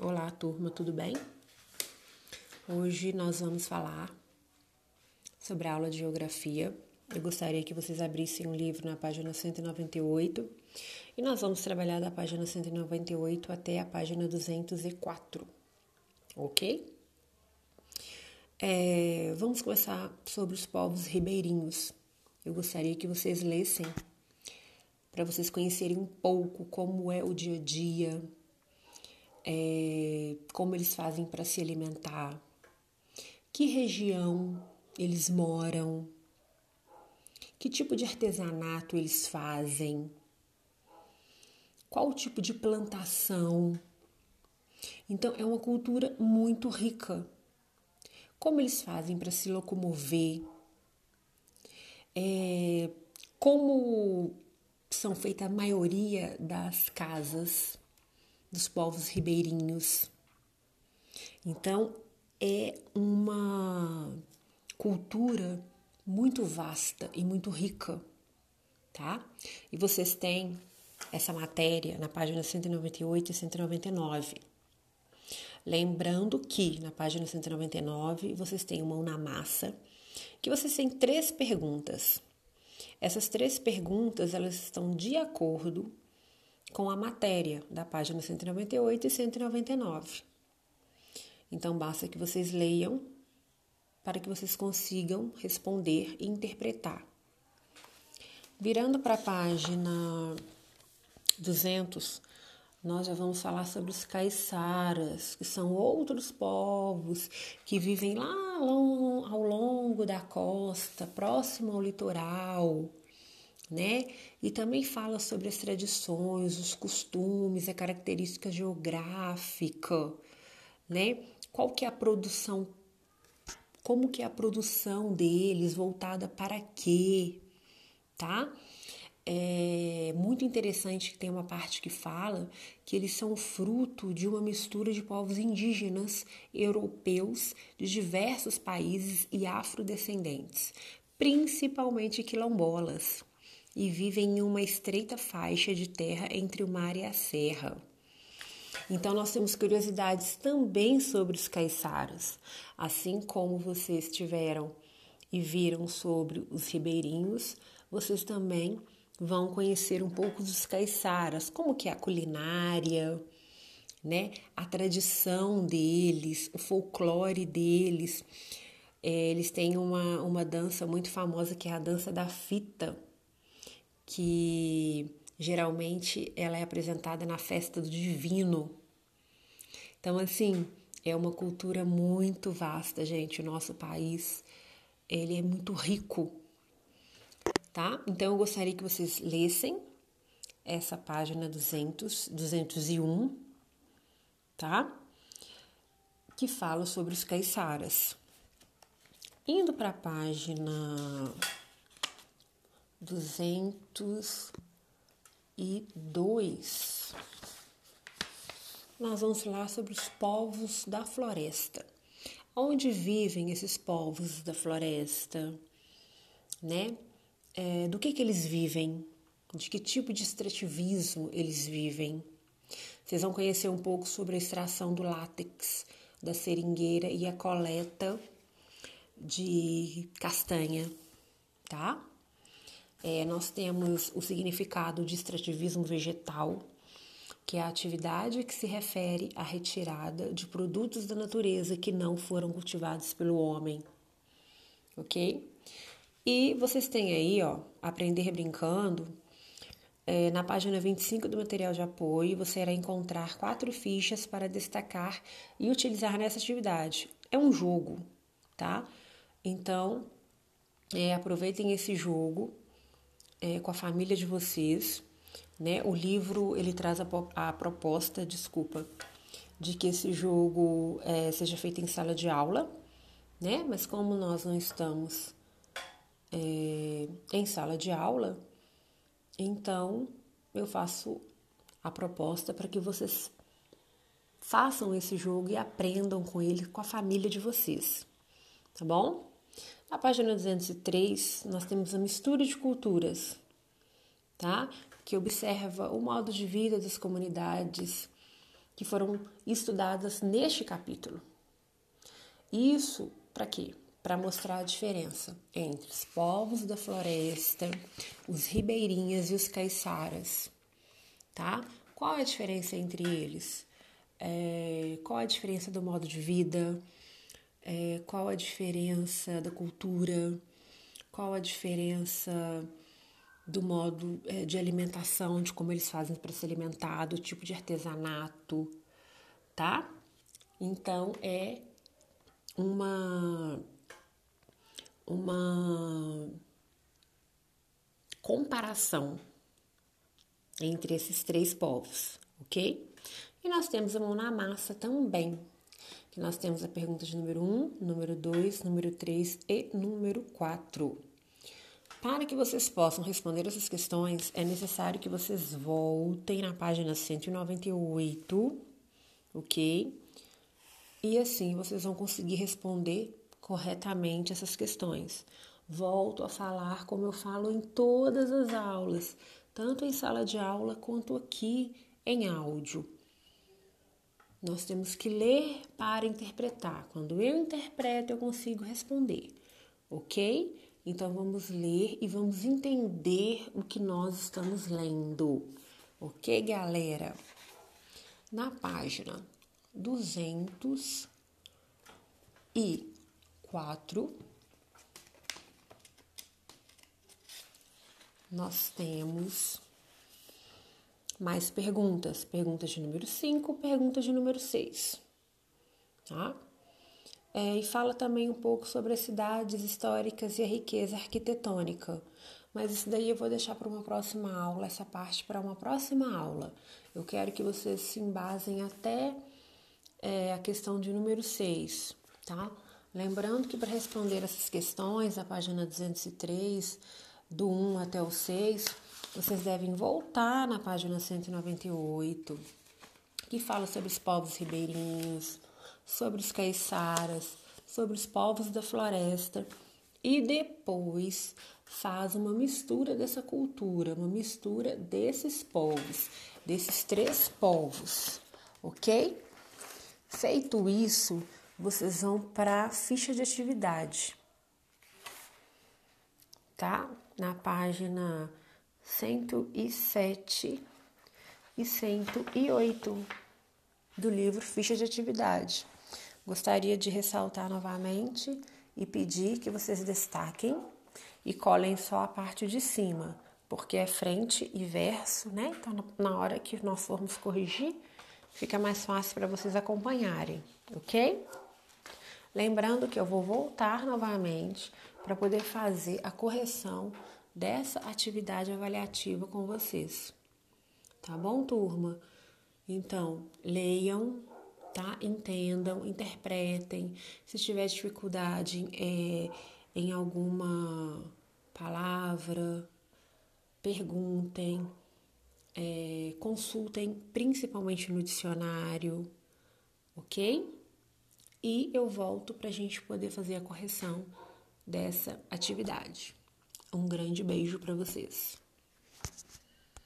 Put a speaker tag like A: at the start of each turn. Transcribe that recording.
A: Olá, turma, tudo bem? Hoje nós vamos falar sobre a aula de geografia. Eu gostaria que vocês abrissem o um livro na página 198 e nós vamos trabalhar da página 198 até a página 204, ok? É, vamos começar sobre os povos ribeirinhos. Eu gostaria que vocês lessem para vocês conhecerem um pouco como é o dia a dia é, como eles fazem para se alimentar, que região eles moram, que tipo de artesanato eles fazem, qual o tipo de plantação. Então, é uma cultura muito rica. Como eles fazem para se locomover, é, como são feitas a maioria das casas dos povos ribeirinhos. Então, é uma cultura muito vasta e muito rica, tá? E vocês têm essa matéria na página 198 e 199. Lembrando que na página 199 vocês têm mão na massa, que vocês têm três perguntas. Essas três perguntas elas estão de acordo com a matéria da página 198 e 199. Então, basta que vocês leiam para que vocês consigam responder e interpretar. Virando para a página 200, nós já vamos falar sobre os caiçaras, que são outros povos que vivem lá ao longo da costa, próximo ao litoral né? E também fala sobre as tradições, os costumes, a característica geográfica, né? Qual que é a produção, como que é a produção deles, voltada para quê, tá? É muito interessante que tem uma parte que fala que eles são fruto de uma mistura de povos indígenas europeus de diversos países e afrodescendentes, principalmente quilombolas e vivem em uma estreita faixa de terra entre o mar e a serra. Então, nós temos curiosidades também sobre os caiçaras, assim como vocês tiveram e viram sobre os ribeirinhos, vocês também vão conhecer um pouco dos caiçaras, como que é a culinária, né? A tradição deles, o folclore deles. É, eles têm uma, uma dança muito famosa que é a dança da fita, que geralmente ela é apresentada na festa do divino. Então, assim, é uma cultura muito vasta, gente. O nosso país, ele é muito rico, tá? Então, eu gostaria que vocês lessem essa página 200, 201, tá? Que fala sobre os caiçaras. Indo para a página 202. Nós vamos falar sobre os povos da floresta. Onde vivem esses povos da floresta, né? É, do que, que eles vivem? De que tipo de extrativismo eles vivem? Vocês vão conhecer um pouco sobre a extração do látex da seringueira e a coleta de castanha, tá? É, nós temos o significado de extrativismo vegetal, que é a atividade que se refere à retirada de produtos da natureza que não foram cultivados pelo homem. Ok? E vocês têm aí, ó, Aprender Brincando. É, na página 25 do material de apoio, você irá encontrar quatro fichas para destacar e utilizar nessa atividade. É um jogo, tá? Então, é, aproveitem esse jogo é, com a família de vocês, né? O livro ele traz a, a proposta, desculpa, de que esse jogo é, seja feito em sala de aula, né? Mas como nós não estamos é, em sala de aula, então eu faço a proposta para que vocês façam esse jogo e aprendam com ele com a família de vocês, tá bom? Na página 203, nós temos a mistura de culturas, tá? Que observa o modo de vida das comunidades que foram estudadas neste capítulo. Isso para quê? Para mostrar a diferença entre os povos da floresta, os ribeirinhas e os caiçaras, tá? Qual é a diferença entre eles? É, qual a diferença do modo de vida? É, qual a diferença da cultura? Qual a diferença do modo é, de alimentação, de como eles fazem para se alimentar, do tipo de artesanato, tá? Então é uma uma comparação entre esses três povos, ok? E nós temos a mão na massa também, que nós temos a pergunta de número 1, número 2, número 3 e número 4. Para que vocês possam responder essas questões, é necessário que vocês voltem na página 198, ok? E assim vocês vão conseguir responder corretamente essas questões. Volto a falar como eu falo em todas as aulas, tanto em sala de aula quanto aqui em áudio. Nós temos que ler para interpretar. Quando eu interpreto, eu consigo responder, ok? Então vamos ler e vamos entender o que nós estamos lendo. Ok, galera? Na página 204, nós temos mais perguntas. Perguntas de número 5, perguntas de número 6. Tá? É, e fala também um pouco sobre as cidades históricas e a riqueza arquitetônica. Mas isso daí eu vou deixar para uma próxima aula, essa parte para uma próxima aula. Eu quero que vocês se embasem até é, a questão de número 6, tá? Lembrando que para responder essas questões, a página 203, do 1 até o 6, vocês devem voltar na página 198, que fala sobre os povos ribeirinhos, sobre os caiçaras, sobre os povos da floresta e depois faz uma mistura dessa cultura, uma mistura desses povos, desses três povos, ok? Feito isso, vocês vão para a ficha de atividade, tá? Na página 107 e 108 do livro Ficha de Atividade. Gostaria de ressaltar novamente e pedir que vocês destaquem e colhem só a parte de cima, porque é frente e verso, né? Então, na hora que nós formos corrigir, fica mais fácil para vocês acompanharem, ok? Lembrando que eu vou voltar novamente para poder fazer a correção dessa atividade avaliativa com vocês. Tá bom, turma? Então, leiam, tá? Entendam, interpretem. Se tiver dificuldade é, em alguma palavra, perguntem, é, consultem principalmente no dicionário, ok? E eu volto para a gente poder fazer a correção dessa atividade. Um grande beijo para vocês.